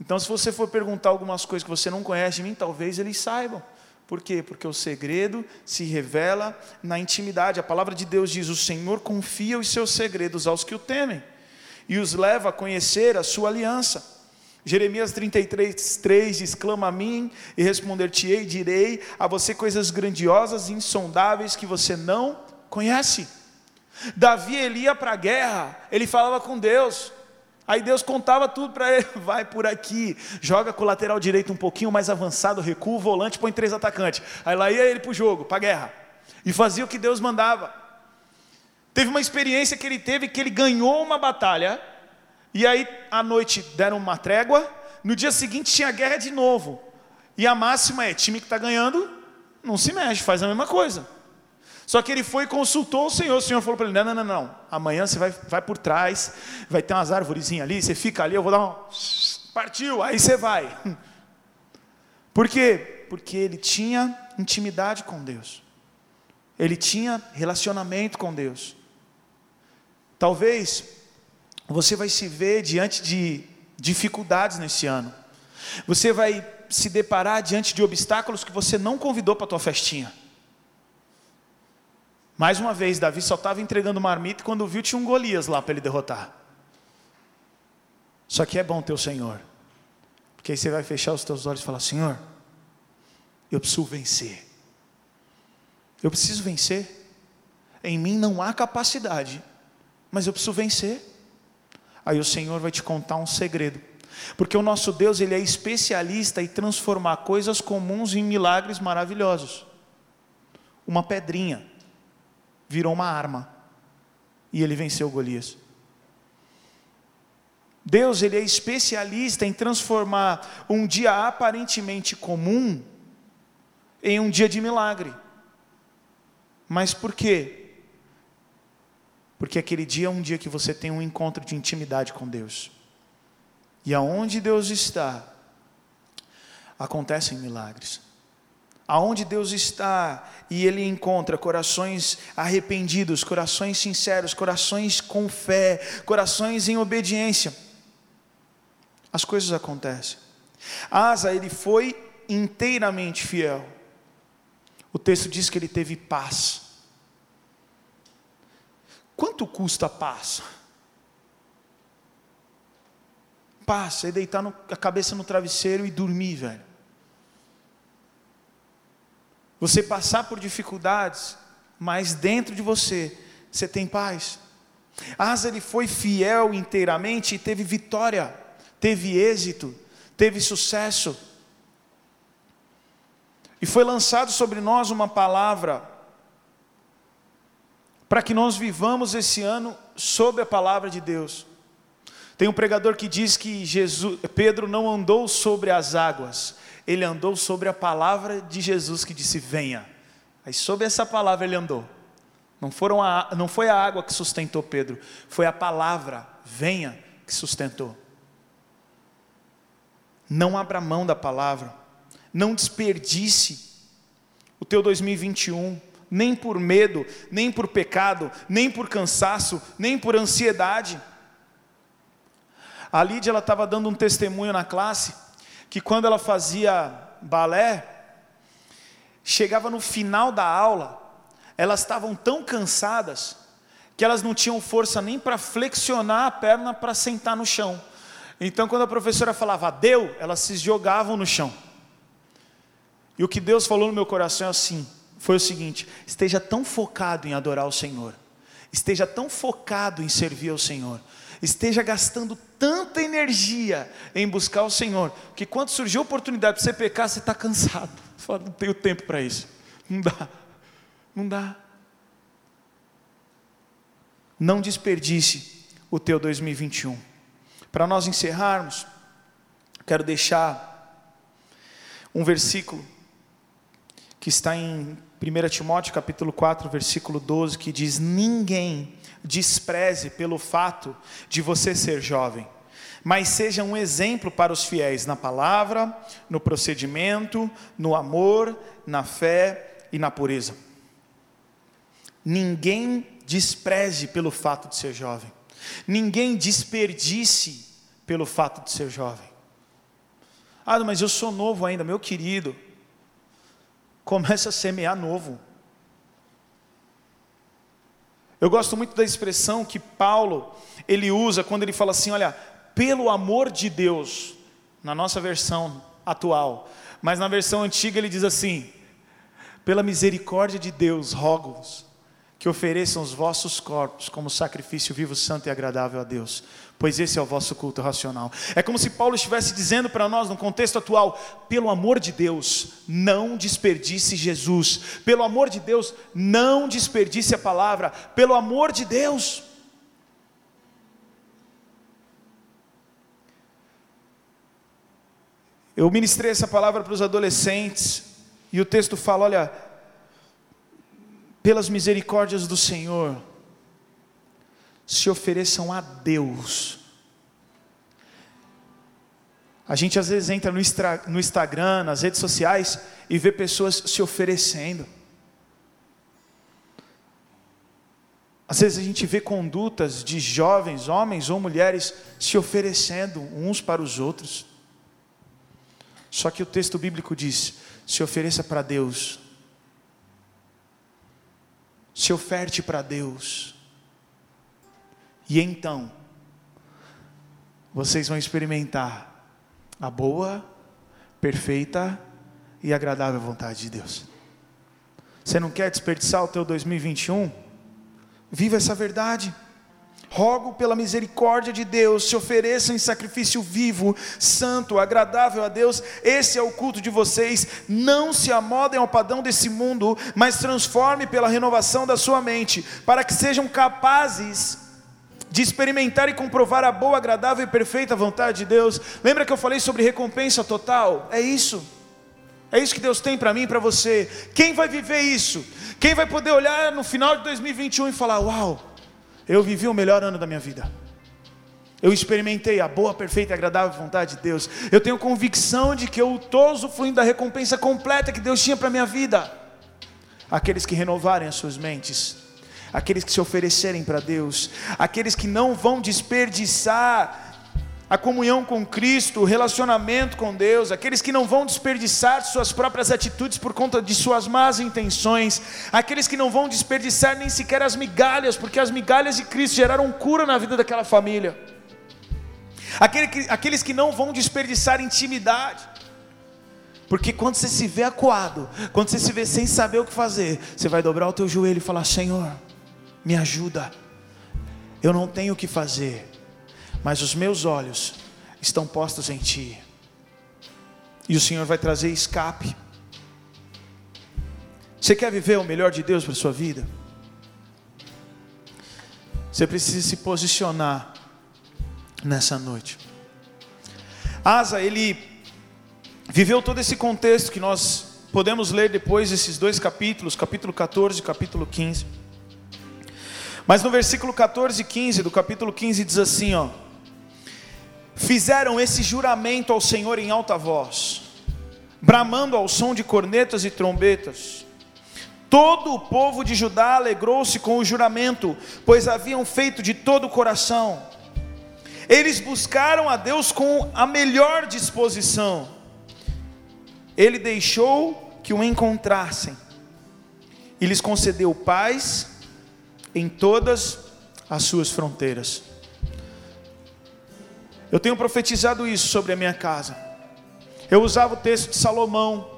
Então, se você for perguntar algumas coisas que você não conhece de mim, talvez eles saibam. Por quê? Porque o segredo se revela na intimidade. A palavra de Deus diz: O Senhor confia os seus segredos aos que o temem e os leva a conhecer a sua aliança. Jeremias 33, 3 diz: Clama a mim e responder-te-ei, direi a você coisas grandiosas e insondáveis que você não conhece. Davi ele ia para a guerra, ele falava com Deus, Aí Deus contava tudo para ele, vai por aqui, joga com o lateral direito um pouquinho mais avançado, recua o volante, põe três atacantes. Aí lá ia ele para o jogo, para a guerra. E fazia o que Deus mandava. Teve uma experiência que ele teve que ele ganhou uma batalha, e aí à noite deram uma trégua, no dia seguinte tinha guerra de novo. E a máxima é: time que está ganhando, não se mexe, faz a mesma coisa. Só que ele foi e consultou o Senhor. O Senhor falou para ele: não, não, não, não. Amanhã você vai, vai por trás, vai ter umas árvorezinhas ali, você fica ali, eu vou dar um. Partiu, aí você vai. Por quê? Porque ele tinha intimidade com Deus, ele tinha relacionamento com Deus. Talvez você vai se ver diante de dificuldades nesse ano, você vai se deparar diante de obstáculos que você não convidou para a tua festinha. Mais uma vez, Davi só estava entregando marmita quando viu tinha um Golias lá para ele derrotar. Só que é bom ter o Senhor. Porque aí você vai fechar os teus olhos e falar: Senhor, eu preciso vencer. Eu preciso vencer. Em mim não há capacidade, mas eu preciso vencer. Aí o Senhor vai te contar um segredo. Porque o nosso Deus, ele é especialista em transformar coisas comuns em milagres maravilhosos. Uma pedrinha virou uma arma. E ele venceu Golias. Deus ele é especialista em transformar um dia aparentemente comum em um dia de milagre. Mas por quê? Porque aquele dia é um dia que você tem um encontro de intimidade com Deus. E aonde Deus está, acontecem milagres aonde Deus está e Ele encontra corações arrependidos, corações sinceros, corações com fé, corações em obediência, as coisas acontecem. Asa, ele foi inteiramente fiel. O texto diz que ele teve paz. Quanto custa a paz? Paz é deitar no, a cabeça no travesseiro e dormir, velho você passar por dificuldades, mas dentro de você, você tem paz. Asa ele foi fiel inteiramente e teve vitória, teve êxito, teve sucesso. E foi lançado sobre nós uma palavra para que nós vivamos esse ano sob a palavra de Deus. Tem um pregador que diz que Jesus, Pedro não andou sobre as águas, ele andou sobre a palavra de Jesus que disse: Venha. Aí, sobre essa palavra, ele andou. Não, foram a, não foi a água que sustentou Pedro, foi a palavra, venha, que sustentou. Não abra mão da palavra, não desperdice o teu 2021, nem por medo, nem por pecado, nem por cansaço, nem por ansiedade. A Lídia estava dando um testemunho na classe, que quando ela fazia balé, chegava no final da aula, elas estavam tão cansadas que elas não tinham força nem para flexionar a perna para sentar no chão. Então, quando a professora falava deu, elas se jogavam no chão. E o que Deus falou no meu coração é assim: foi o seguinte, esteja tão focado em adorar o Senhor, esteja tão focado em servir ao Senhor, esteja gastando tanta energia em buscar o Senhor, que quando surgir a oportunidade para você pecar, você está cansado. Você fala, não tenho tempo para isso. Não dá. Não dá. Não desperdice o teu 2021. Para nós encerrarmos, quero deixar um versículo que está em 1 Timóteo capítulo 4, versículo 12, que diz: Ninguém despreze pelo fato de você ser jovem, mas seja um exemplo para os fiéis na palavra, no procedimento, no amor, na fé e na pureza. Ninguém despreze pelo fato de ser jovem. Ninguém desperdice pelo fato de ser jovem. Ah, mas eu sou novo ainda, meu querido. Começa a semear novo. Eu gosto muito da expressão que Paulo ele usa quando ele fala assim, olha, pelo amor de Deus, na nossa versão atual, mas na versão antiga ele diz assim: pela misericórdia de Deus, rogo-vos que ofereçam os vossos corpos como sacrifício vivo, santo e agradável a Deus, pois esse é o vosso culto racional. É como se Paulo estivesse dizendo para nós, no contexto atual: pelo amor de Deus, não desperdice Jesus, pelo amor de Deus, não desperdice a palavra, pelo amor de Deus. Eu ministrei essa palavra para os adolescentes, e o texto fala: olha, pelas misericórdias do Senhor, se ofereçam a Deus. A gente às vezes entra no, no Instagram, nas redes sociais e vê pessoas se oferecendo. Às vezes a gente vê condutas de jovens, homens ou mulheres, se oferecendo uns para os outros. Só que o texto bíblico diz: se ofereça para Deus, se oferte para Deus, e então, vocês vão experimentar a boa, perfeita e agradável vontade de Deus. Você não quer desperdiçar o teu 2021? Viva essa verdade. Rogo pela misericórdia de Deus, se ofereçam em sacrifício vivo, santo, agradável a Deus. Esse é o culto de vocês. Não se amodem ao padrão desse mundo, mas transforme pela renovação da sua mente, para que sejam capazes de experimentar e comprovar a boa, agradável e perfeita vontade de Deus. Lembra que eu falei sobre recompensa total? É isso. É isso que Deus tem para mim e para você. Quem vai viver isso? Quem vai poder olhar no final de 2021 e falar: Uau, eu vivi o melhor ano da minha vida. Eu experimentei a boa, perfeita e agradável vontade de Deus. Eu tenho convicção de que eu estou usufruindo da recompensa completa que Deus tinha para a minha vida. Aqueles que renovarem as suas mentes, aqueles que se oferecerem para Deus, aqueles que não vão desperdiçar a comunhão com Cristo, o relacionamento com Deus, aqueles que não vão desperdiçar suas próprias atitudes por conta de suas más intenções, aqueles que não vão desperdiçar nem sequer as migalhas, porque as migalhas de Cristo geraram cura na vida daquela família, aqueles que não vão desperdiçar intimidade, porque quando você se vê acuado, quando você se vê sem saber o que fazer, você vai dobrar o teu joelho e falar: Senhor, me ajuda, eu não tenho o que fazer mas os meus olhos estão postos em Ti. E o Senhor vai trazer escape. Você quer viver o melhor de Deus para a sua vida? Você precisa se posicionar nessa noite. Asa, ele viveu todo esse contexto que nós podemos ler depois desses dois capítulos, capítulo 14 e capítulo 15. Mas no versículo 14 e 15 do capítulo 15 diz assim, ó: fizeram esse juramento ao Senhor em alta voz, bramando ao som de cornetas e trombetas. Todo o povo de Judá alegrou-se com o juramento, pois haviam feito de todo o coração. Eles buscaram a Deus com a melhor disposição. Ele deixou que o encontrassem e lhes concedeu paz em todas as suas fronteiras. Eu tenho profetizado isso sobre a minha casa. Eu usava o texto de Salomão,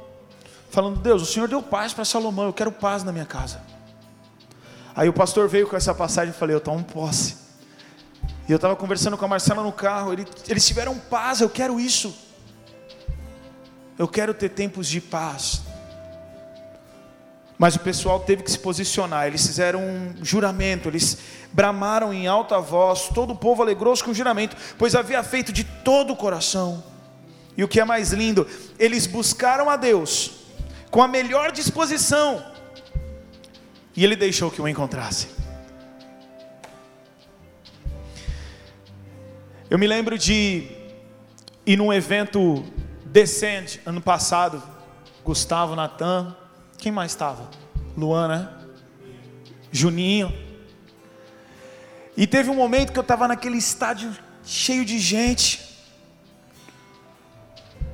falando: Deus, o Senhor deu paz para Salomão, eu quero paz na minha casa. Aí o pastor veio com essa passagem e falei: Eu tomo posse. E eu estava conversando com a Marcela no carro, ele, eles tiveram paz, eu quero isso. Eu quero ter tempos de paz. Mas o pessoal teve que se posicionar, eles fizeram um juramento, eles bramaram em alta voz, todo o povo alegrou-se com o juramento, pois havia feito de todo o coração. E o que é mais lindo, eles buscaram a Deus com a melhor disposição, e Ele deixou que o encontrasse. Eu me lembro de ir num evento Descend ano passado, Gustavo, Natan, quem mais estava? Luana, né? Juninho. E teve um momento que eu estava naquele estádio cheio de gente.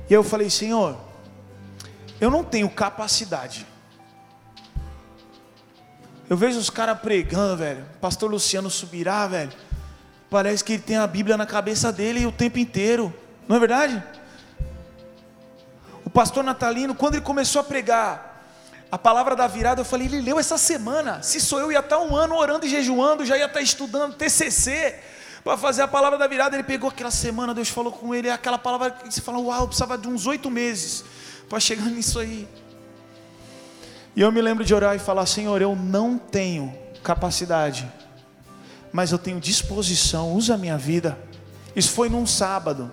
E eu falei, Senhor, eu não tenho capacidade. Eu vejo os caras pregando, velho. Pastor Luciano subirá, velho. Parece que ele tem a Bíblia na cabeça dele o tempo inteiro. Não é verdade? O pastor Natalino, quando ele começou a pregar, a palavra da virada, eu falei, ele leu essa semana. Se sou eu, ia estar um ano orando e jejuando, já ia estar estudando TCC para fazer a palavra da virada. Ele pegou aquela semana, Deus falou com ele, aquela palavra que você fala, uau, eu precisava de uns oito meses para chegar nisso aí. E eu me lembro de orar e falar, Senhor, eu não tenho capacidade, mas eu tenho disposição, usa a minha vida. Isso foi num sábado.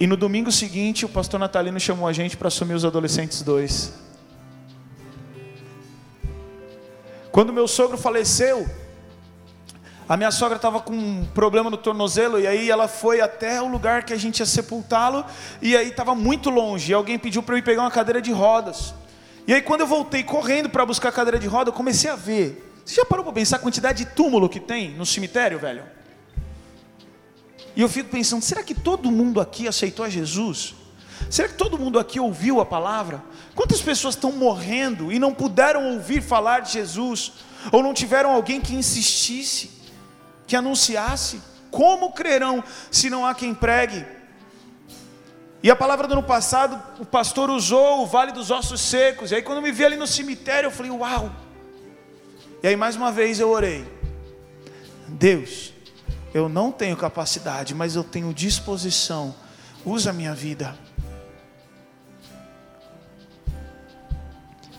E no domingo seguinte, o pastor Natalino chamou a gente para assumir os adolescentes dois. Quando meu sogro faleceu, a minha sogra estava com um problema no tornozelo e aí ela foi até o lugar que a gente ia sepultá-lo e aí estava muito longe. E alguém pediu para eu ir pegar uma cadeira de rodas. E aí quando eu voltei correndo para buscar a cadeira de roda, eu comecei a ver. Você já parou para pensar a quantidade de túmulo que tem no cemitério, velho? E eu fico pensando, será que todo mundo aqui aceitou a Jesus? Será que todo mundo aqui ouviu a palavra? Quantas pessoas estão morrendo e não puderam ouvir falar de Jesus? Ou não tiveram alguém que insistisse? que anunciasse. Como crerão se não há quem pregue? E a palavra do ano passado, o pastor usou o vale dos ossos secos. E aí, quando me vi ali no cemitério, eu falei: Uau! E aí, mais uma vez, eu orei: Deus, eu não tenho capacidade, mas eu tenho disposição. Usa a minha vida.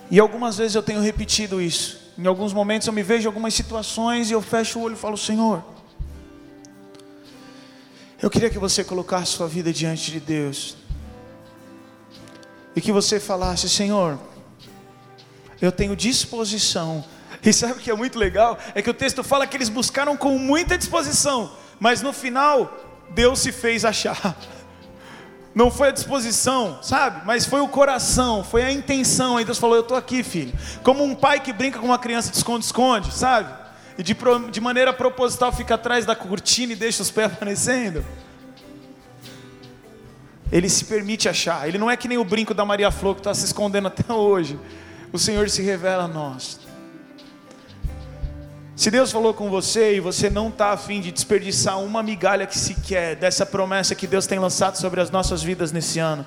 E algumas vezes eu tenho repetido isso. Em alguns momentos eu me vejo em algumas situações e eu fecho o olho e falo: Senhor, eu queria que você colocasse sua vida diante de Deus e que você falasse: Senhor, eu tenho disposição. E sabe o que é muito legal? É que o texto fala que eles buscaram com muita disposição, mas no final, Deus se fez achar. Não foi a disposição, sabe? Mas foi o coração, foi a intenção. Aí Deus falou: Eu estou aqui, filho. Como um pai que brinca com uma criança de esconde-esconde, sabe? E de, de maneira proposital fica atrás da cortina e deixa os pés aparecendo. Ele se permite achar. Ele não é que nem o brinco da Maria Flor que está se escondendo até hoje. O Senhor se revela a nós. Se Deus falou com você e você não está afim de desperdiçar uma migalha que se quer dessa promessa que Deus tem lançado sobre as nossas vidas nesse ano,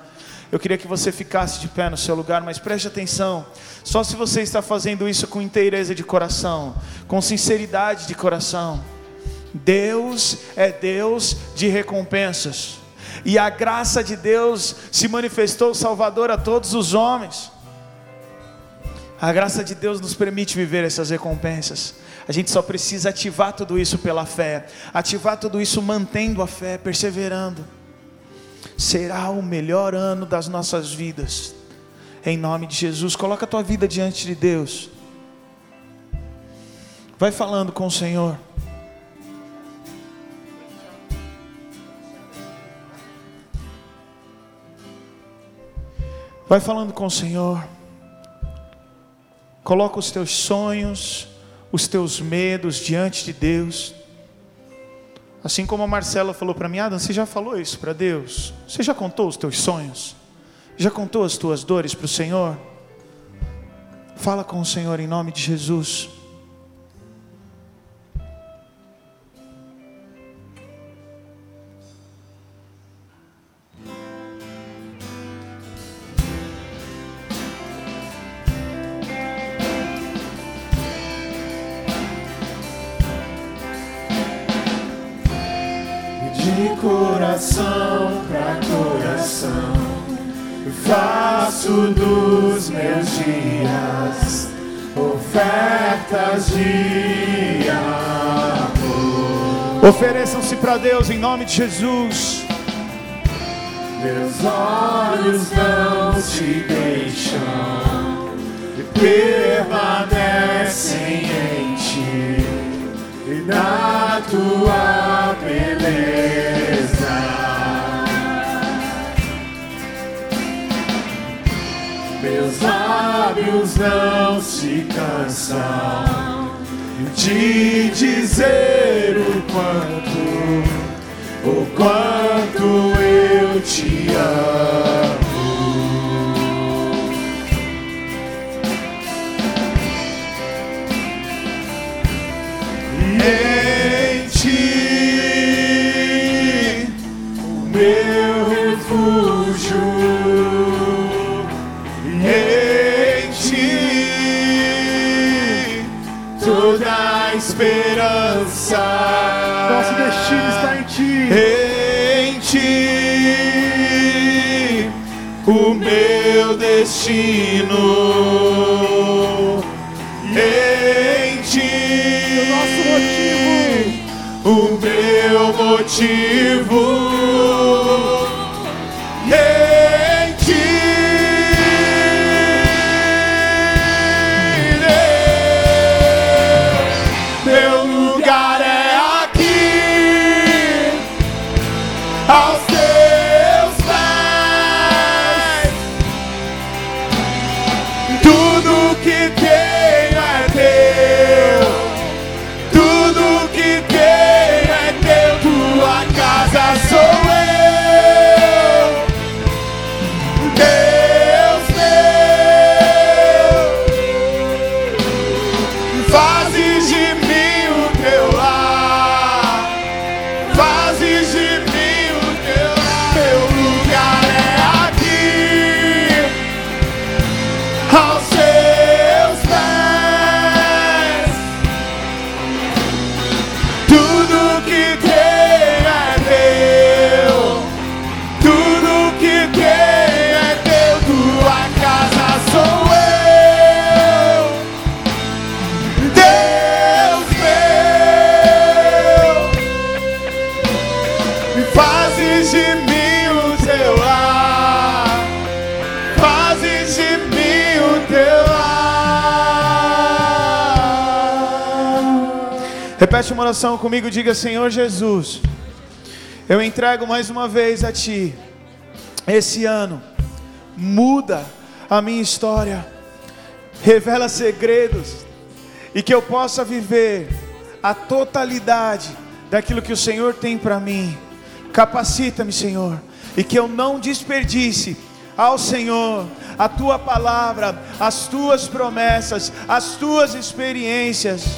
eu queria que você ficasse de pé no seu lugar, mas preste atenção. Só se você está fazendo isso com inteireza de coração, com sinceridade de coração. Deus é Deus de recompensas. E a graça de Deus se manifestou salvador a todos os homens. A graça de Deus nos permite viver essas recompensas. A gente só precisa ativar tudo isso pela fé, ativar tudo isso mantendo a fé, perseverando. Será o melhor ano das nossas vidas. Em nome de Jesus, coloca a tua vida diante de Deus. Vai falando com o Senhor. Vai falando com o Senhor. Coloca os teus sonhos, os teus medos diante de Deus. Assim como a Marcela falou para mim, Adam, você já falou isso para Deus? Você já contou os teus sonhos? Já contou as tuas dores para o Senhor? Fala com o Senhor em nome de Jesus. Coração para coração. Faço dos meus dias ofertas de amor. Ofereçam-se para Deus em nome de Jesus. Meus olhos não te deixam e permanecem em ti e na tua beleza. Meus lábios não se cansam de dizer o quanto, o quanto eu te amo. Destino. Oração comigo, diga: Senhor Jesus, eu entrego mais uma vez a Ti. Esse ano, muda a minha história, revela segredos, e que eu possa viver a totalidade daquilo que o Senhor tem para mim. Capacita-me, Senhor, e que eu não desperdice ao Senhor a tua palavra, as tuas promessas, as tuas experiências,